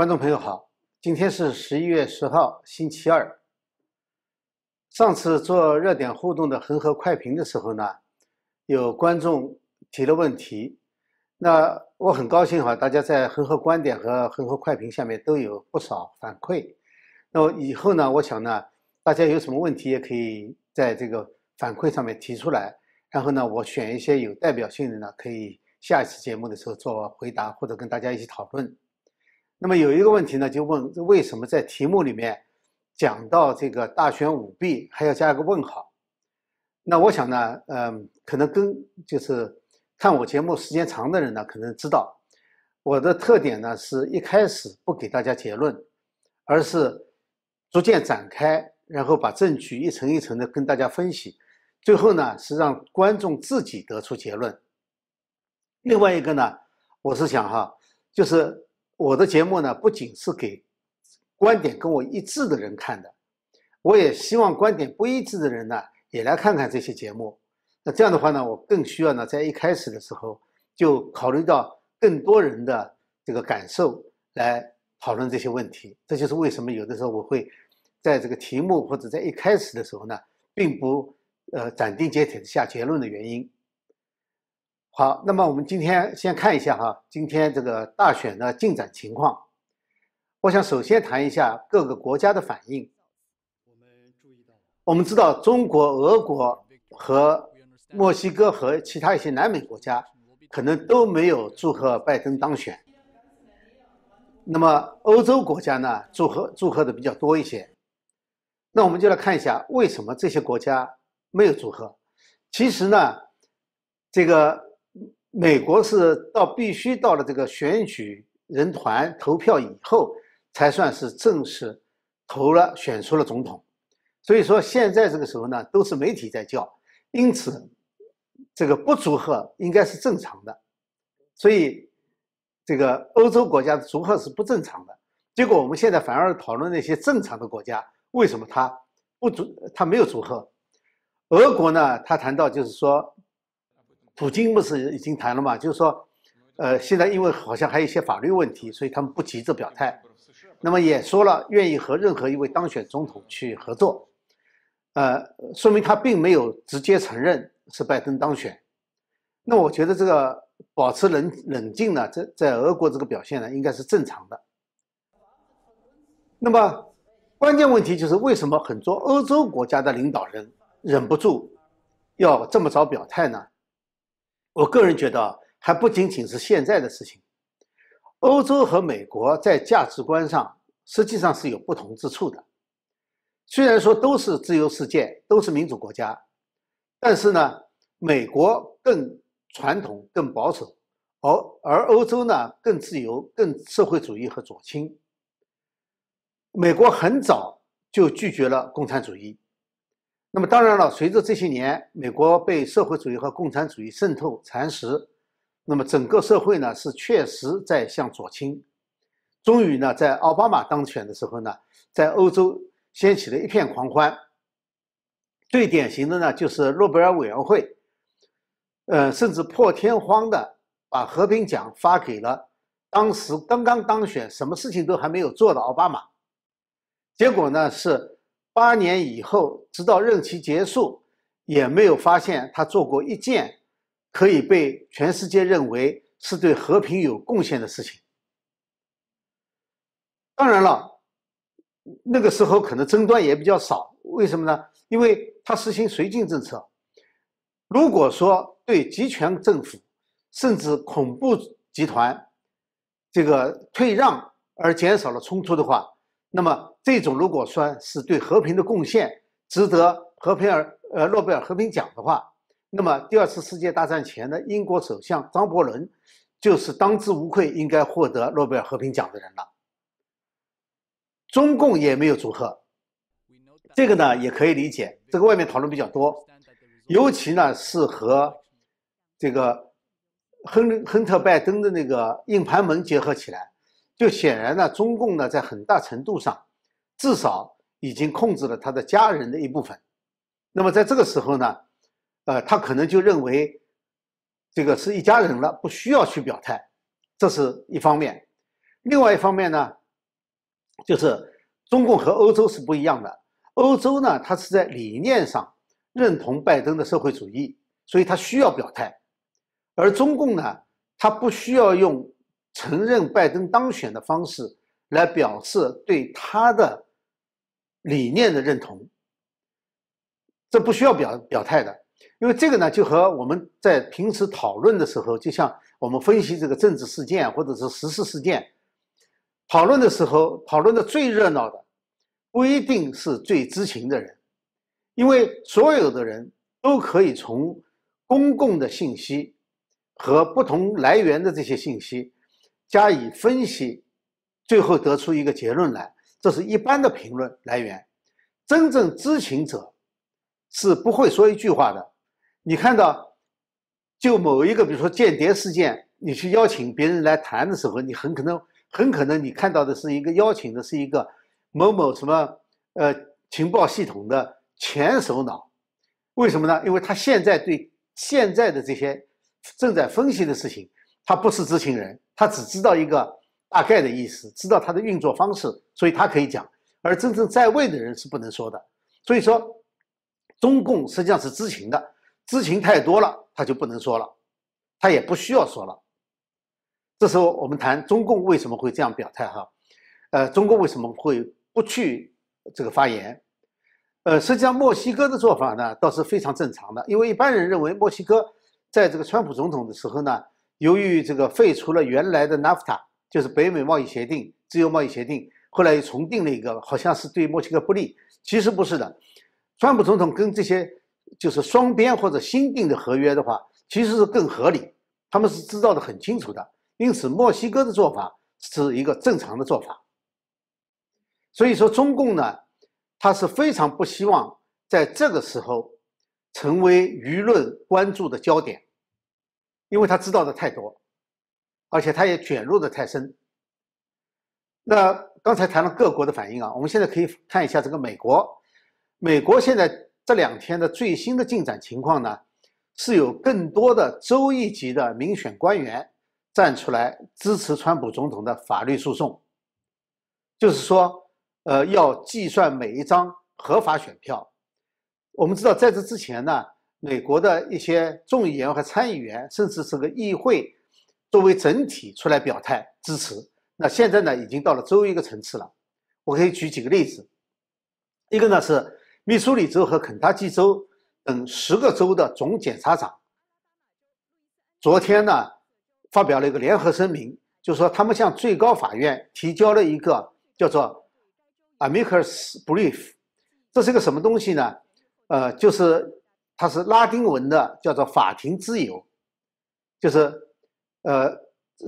观众朋友好，今天是十一月十号，星期二。上次做热点互动的恒河快评的时候呢，有观众提了问题，那我很高兴哈，大家在恒河观点和恒河快评下面都有不少反馈。那以后呢，我想呢，大家有什么问题也可以在这个反馈上面提出来，然后呢，我选一些有代表性的呢，可以下一次节目的时候做回答或者跟大家一起讨论。那么有一个问题呢，就问为什么在题目里面讲到这个大选舞弊还要加一个问号？那我想呢，嗯，可能跟就是看我节目时间长的人呢，可能知道我的特点呢，是一开始不给大家结论，而是逐渐展开，然后把证据一层一层的跟大家分析，最后呢是让观众自己得出结论。另外一个呢，我是想哈，就是。我的节目呢，不仅是给观点跟我一致的人看的，我也希望观点不一致的人呢，也来看看这些节目。那这样的话呢，我更需要呢，在一开始的时候就考虑到更多人的这个感受来讨论这些问题。这就是为什么有的时候我会在这个题目或者在一开始的时候呢，并不呃斩钉截铁的下结论的原因。好，那么我们今天先看一下哈，今天这个大选的进展情况。我想首先谈一下各个国家的反应。我们注意到，我们知道中国、俄国和墨西哥和其他一些南美国家可能都没有祝贺拜登当选。那么欧洲国家呢，祝贺祝贺的比较多一些。那我们就来看一下为什么这些国家没有祝贺。其实呢，这个。美国是到必须到了这个选举人团投票以后，才算是正式投了选出了总统。所以说现在这个时候呢，都是媒体在叫，因此这个不祝贺应该是正常的。所以这个欧洲国家的祝贺是不正常的。结果我们现在反而讨论那些正常的国家，为什么他不祝他没有祝贺？俄国呢，他谈到就是说。普京不是已经谈了嘛？就是说，呃，现在因为好像还有一些法律问题，所以他们不急着表态。那么也说了愿意和任何一位当选总统去合作，呃，说明他并没有直接承认是拜登当选。那我觉得这个保持冷冷静呢，在在俄国这个表现呢，应该是正常的。那么关键问题就是为什么很多欧洲国家的领导人忍不住要这么早表态呢？我个人觉得，还不仅仅是现在的事情。欧洲和美国在价值观上实际上是有不同之处的。虽然说都是自由世界，都是民主国家，但是呢，美国更传统、更保守，而而欧洲呢更自由、更社会主义和左倾。美国很早就拒绝了共产主义。那么当然了，随着这些年美国被社会主义和共产主义渗透蚕食，那么整个社会呢是确实在向左倾。终于呢，在奥巴马当选的时候呢，在欧洲掀起了一片狂欢。最典型的呢就是诺贝尔委员会，呃，甚至破天荒的把和平奖发给了当时刚刚当选、什么事情都还没有做的奥巴马。结果呢是。八年以后，直到任期结束，也没有发现他做过一件可以被全世界认为是对和平有贡献的事情。当然了，那个时候可能争端也比较少。为什么呢？因为他实行绥靖政策。如果说对集权政府甚至恐怖集团这个退让而减少了冲突的话，那么，这种如果说是对和平的贡献，值得和平尔呃诺贝尔和平奖的话，那么第二次世界大战前的英国首相张伯伦，就是当之无愧应该获得诺贝尔和平奖的人了。中共也没有祝贺，这个呢也可以理解，这个外面讨论比较多，尤其呢是和这个亨亨特拜登的那个硬盘门结合起来。就显然呢，中共呢在很大程度上，至少已经控制了他的家人的一部分。那么在这个时候呢，呃，他可能就认为这个是一家人了，不需要去表态，这是一方面。另外一方面呢，就是中共和欧洲是不一样的。欧洲呢，它是在理念上认同拜登的社会主义，所以它需要表态；而中共呢，它不需要用承认拜登当选的方式来表示对他的理念的认同。这不需要表表态的，因为这个呢，就和我们在平时讨论的时候，就像我们分析这个政治事件或者是时事事件，讨论的时候，讨论的最热闹的。不一定是最知情的人，因为所有的人都可以从公共的信息和不同来源的这些信息加以分析，最后得出一个结论来。这是一般的评论来源。真正知情者是不会说一句话的。你看到，就某一个，比如说间谍事件，你去邀请别人来谈的时候，你很可能很可能你看到的是一个邀请的是一个。某某什么呃情报系统的前首脑，为什么呢？因为他现在对现在的这些正在分析的事情，他不是知情人，他只知道一个大概的意思，知道它的运作方式，所以他可以讲。而真正在位的人是不能说的。所以说，中共实际上是知情的，知情太多了，他就不能说了，他也不需要说了。这时候我们谈中共为什么会这样表态哈？呃，中共为什么会？不去这个发言，呃，实际上墨西哥的做法呢，倒是非常正常的，因为一般人认为墨西哥在这个川普总统的时候呢，由于这个废除了原来的 NAFTA，就是北美贸易协定、自由贸易协定，后来又重定了一个，好像是对墨西哥不利，其实不是的。川普总统跟这些就是双边或者新定的合约的话，其实是更合理，他们是知道的很清楚的，因此墨西哥的做法是一个正常的做法。所以说，中共呢，他是非常不希望在这个时候成为舆论关注的焦点，因为他知道的太多，而且他也卷入的太深。那刚才谈了各国的反应啊，我们现在可以看一下这个美国。美国现在这两天的最新的进展情况呢，是有更多的州一级的民选官员站出来支持川普总统的法律诉讼，就是说。呃，要计算每一张合法选票。我们知道，在这之前呢，美国的一些众议员和参议员，甚至是个议会，作为整体出来表态支持。那现在呢，已经到了州一个层次了。我可以举几个例子，一个呢是密苏里州和肯塔基州等十个州的总检察长，昨天呢发表了一个联合声明，就说他们向最高法院提交了一个叫做。Amicus brief，这是个什么东西呢？呃，就是它是拉丁文的，叫做法庭之友，就是呃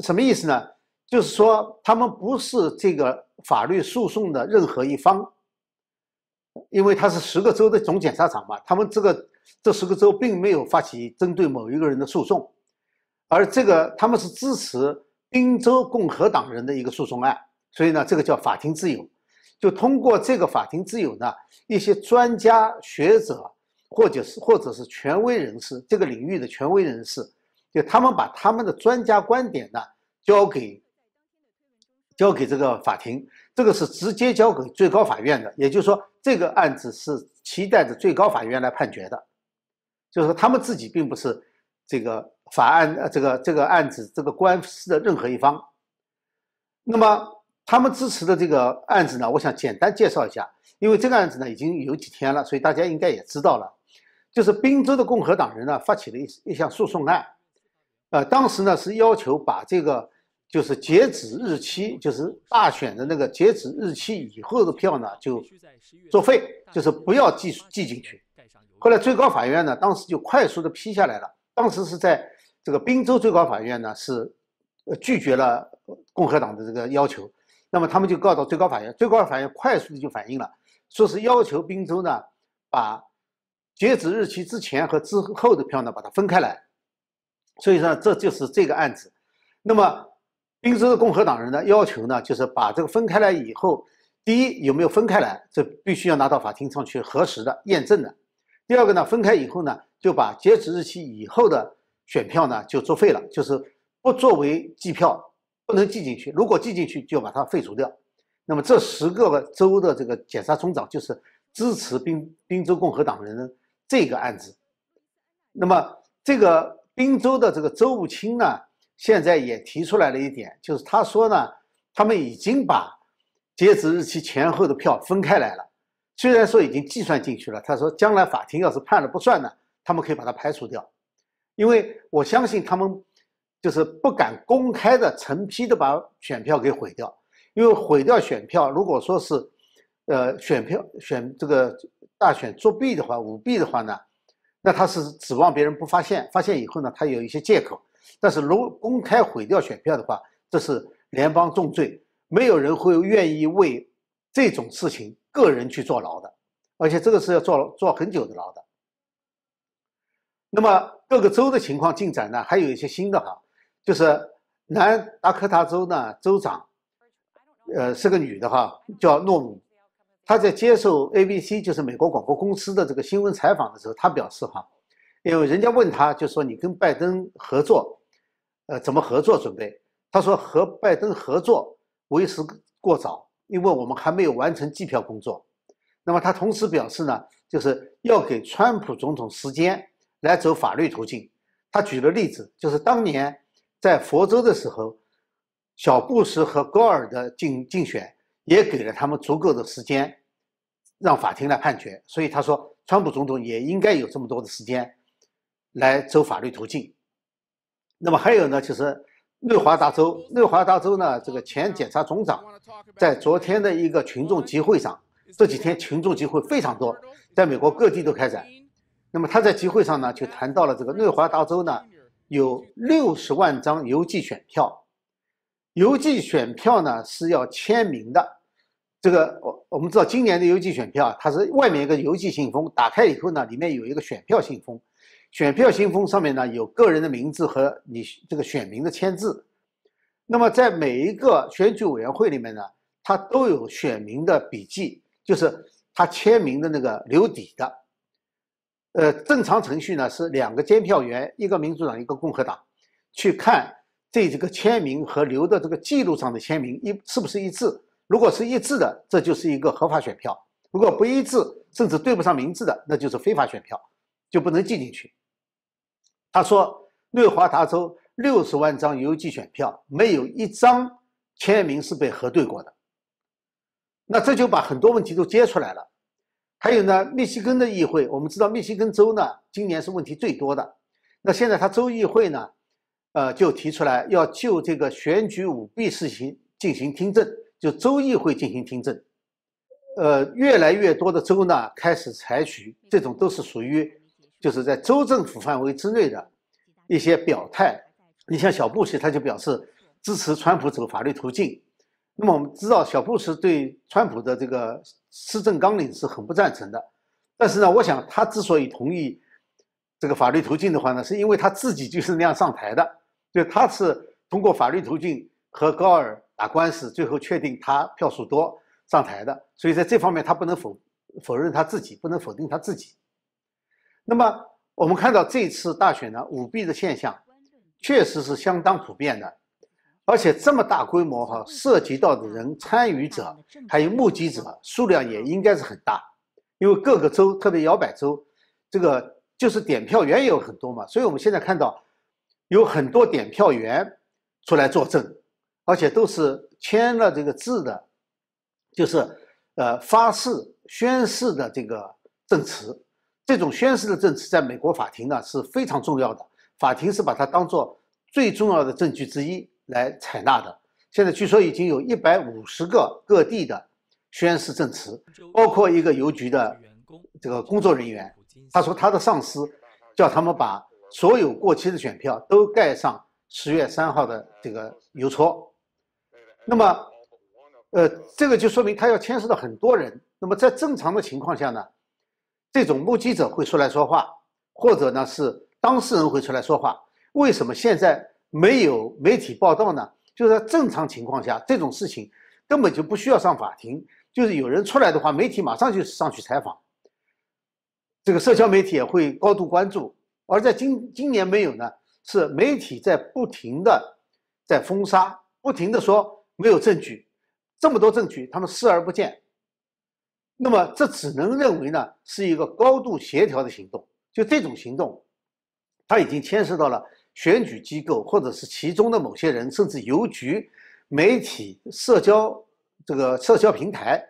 什么意思呢？就是说他们不是这个法律诉讼的任何一方，因为他是十个州的总检察长嘛，他们这个这十个州并没有发起针对某一个人的诉讼，而这个他们是支持宾州共和党人的一个诉讼案，所以呢，这个叫法庭之友。就通过这个法庭之友呢，一些专家学者，或者是或者是权威人士，这个领域的权威人士，就他们把他们的专家观点呢交给交给这个法庭，这个是直接交给最高法院的。也就是说，这个案子是期待着最高法院来判决的，就是说他们自己并不是这个法案呃这个这个案子这个官司的任何一方。那么。他们支持的这个案子呢，我想简单介绍一下，因为这个案子呢已经有几天了，所以大家应该也知道了。就是宾州的共和党人呢发起了一一项诉讼案，呃，当时呢是要求把这个就是截止日期，就是大选的那个截止日期以后的票呢就作废，就是不要记记进去。后来最高法院呢当时就快速的批下来了，当时是在这个宾州最高法院呢是拒绝了共和党的这个要求。那么他们就告到最高法院，最高法院快速的就反映了，说是要求宾州呢把截止日期之前和之后的票呢把它分开来，所以说这就是这个案子。那么宾州的共和党人呢要求呢就是把这个分开来以后，第一有没有分开来，这必须要拿到法庭上去核实的、验证的。第二个呢，分开以后呢就把截止日期以后的选票呢就作废了，就是不作为计票。不能记进去，如果记进去，就把它废除掉。那么这十个州的这个检察总长就是支持宾宾州共和党人的这个案子。那么这个宾州的这个州务卿呢，现在也提出来了一点，就是他说呢，他们已经把截止日期前后的票分开来了。虽然说已经计算进去了，他说将来法庭要是判了不算呢，他们可以把它排除掉。因为我相信他们就是不敢公开的成批的把选票给毁掉，因为毁掉选票，如果说是，呃，选票选这个大选作弊的话、舞弊的话呢，那他是指望别人不发现，发现以后呢，他有一些借口。但是如公开毁掉选票的话，这是联邦重罪，没有人会愿意为这种事情个人去坐牢的，而且这个是要坐坐很久的牢的。那么各个州的情况进展呢？还有一些新的哈，就是南达科他州呢，州长，呃，是个女的哈，叫诺姆。他在接受 ABC 就是美国广播公司的这个新闻采访的时候，他表示哈，因为人家问他就说你跟拜登合作，呃，怎么合作准备？他说和拜登合作为时过早，因为我们还没有完成计票工作。那么他同时表示呢，就是要给川普总统时间。来走法律途径，他举了例子，就是当年在佛州的时候，小布什和高尔的竞竞选也给了他们足够的时间，让法庭来判决。所以他说，川普总统也应该有这么多的时间来走法律途径。那么还有呢，就是内华达州，内华达州呢，这个前检察总长在昨天的一个群众集会上，这几天群众集会非常多，在美国各地都开展。那么他在集会上呢，就谈到了这个内华达州呢，有六十万张邮寄选票，邮寄选票呢是要签名的。这个我我们知道，今年的邮寄选票，它是外面一个邮寄信封，打开以后呢，里面有一个选票信封，选票信封上面呢有个人的名字和你这个选民的签字。那么在每一个选举委员会里面呢，它都有选民的笔记，就是他签名的那个留底的。呃，正常程序呢是两个监票员，一个民主党，一个共和党，去看这这个签名和留的这个记录上的签名一是不是一致。如果是一致的，这就是一个合法选票；如果不一致，甚至对不上名字的，那就是非法选票，就不能记进去。他说，内华达州六十万张邮寄选票，没有一张签名是被核对过的。那这就把很多问题都揭出来了。还有呢，密西根的议会，我们知道密西根州呢，今年是问题最多的。那现在他州议会呢，呃，就提出来要就这个选举舞弊事情进行听证，就州议会进行听证。呃，越来越多的州呢，开始采取这种都是属于就是在州政府范围之内的一些表态。你像小布什，他就表示支持川普走法律途径。那么我们知道，小布什对川普的这个施政纲领是很不赞成的。但是呢，我想他之所以同意这个法律途径的话呢，是因为他自己就是那样上台的，就他是通过法律途径和高尔打官司，最后确定他票数多上台的。所以在这方面，他不能否否认他自己，不能否定他自己。那么我们看到这次大选呢，舞弊的现象确实是相当普遍的。而且这么大规模哈，涉及到的人、参与者还有目击者数量也应该是很大，因为各个州，特别摇摆州，这个就是点票员也有很多嘛，所以我们现在看到有很多点票员出来作证，而且都是签了这个字的，就是呃发誓宣誓的这个证词。这种宣誓的证词在美国法庭呢是非常重要的，法庭是把它当做最重要的证据之一。来采纳的，现在据说已经有一百五十个各地的宣誓证词，包括一个邮局的这个工作人员，他说他的上司叫他们把所有过期的选票都盖上十月三号的这个邮戳。那么，呃，这个就说明他要牵涉到很多人。那么在正常的情况下呢，这种目击者会出来说话，或者呢是当事人会出来说话。为什么现在？没有媒体报道呢，就是在正常情况下，这种事情根本就不需要上法庭，就是有人出来的话，媒体马上就上去采访，这个社交媒体也会高度关注。而在今今年没有呢，是媒体在不停的在封杀，不停的说没有证据，这么多证据，他们视而不见。那么这只能认为呢是一个高度协调的行动。就这种行动，它已经牵涉到了选举机构，或者是其中的某些人，甚至邮局、媒体、社交这个社交平台。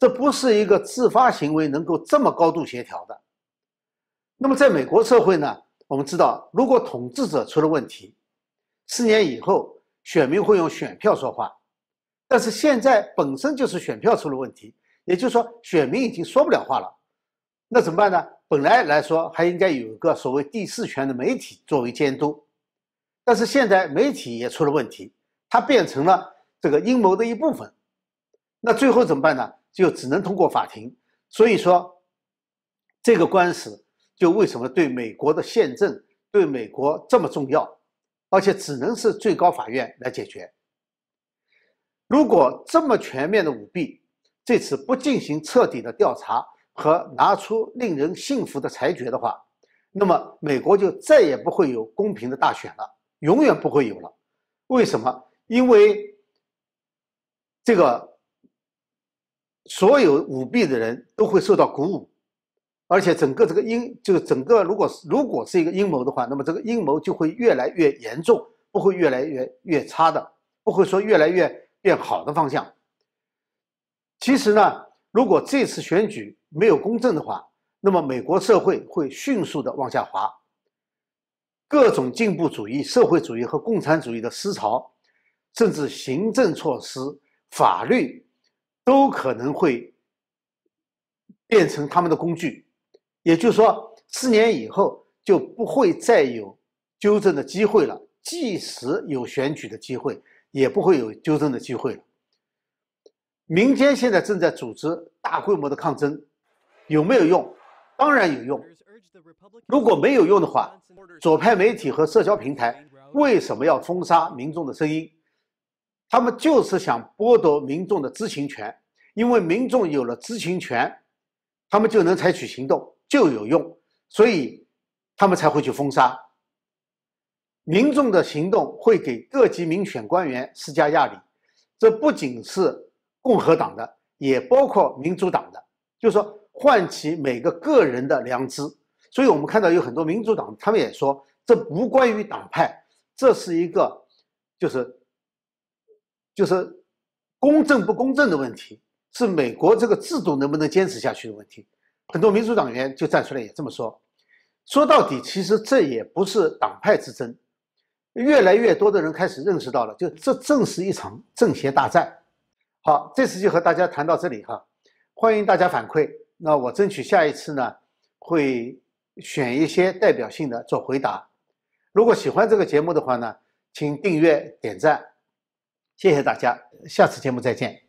这不是一个自发行为能够这么高度协调的。那么在美国社会呢，我们知道，如果统治者出了问题，四年以后选民会用选票说话。但是现在本身就是选票出了问题，也就是说选民已经说不了话了。那怎么办呢？本来来说还应该有一个所谓第四权的媒体作为监督，但是现在媒体也出了问题，它变成了这个阴谋的一部分。那最后怎么办呢？就只能通过法庭。所以说，这个官司就为什么对美国的宪政、对美国这么重要，而且只能是最高法院来解决。如果这么全面的舞弊，这次不进行彻底的调查。和拿出令人信服的裁决的话，那么美国就再也不会有公平的大选了，永远不会有了。为什么？因为这个所有舞弊的人都会受到鼓舞，而且整个这个阴，就是整个如果如果是一个阴谋的话，那么这个阴谋就会越来越严重，不会越来越越差的，不会说越来越变好的方向。其实呢，如果这次选举，没有公正的话，那么美国社会会迅速的往下滑，各种进步主义、社会主义和共产主义的思潮，甚至行政措施、法律，都可能会变成他们的工具。也就是说，四年以后就不会再有纠正的机会了，即使有选举的机会，也不会有纠正的机会了。民间现在正在组织大规模的抗争。有没有用？当然有用。如果没有用的话，左派媒体和社交平台为什么要封杀民众的声音？他们就是想剥夺民众的知情权，因为民众有了知情权，他们就能采取行动，就有用，所以他们才会去封杀。民众的行动会给各级民选官员施加压力，这不仅是共和党的，也包括民主党的，就是说。唤起每个个人的良知，所以我们看到有很多民主党，他们也说这不关于党派，这是一个就是就是公正不公正的问题，是美国这个制度能不能坚持下去的问题。很多民主党员就站出来也这么说。说到底，其实这也不是党派之争，越来越多的人开始认识到了，就这正是一场政协大战。好，这次就和大家谈到这里哈，欢迎大家反馈。那我争取下一次呢，会选一些代表性的做回答。如果喜欢这个节目的话呢，请订阅点赞，谢谢大家，下次节目再见。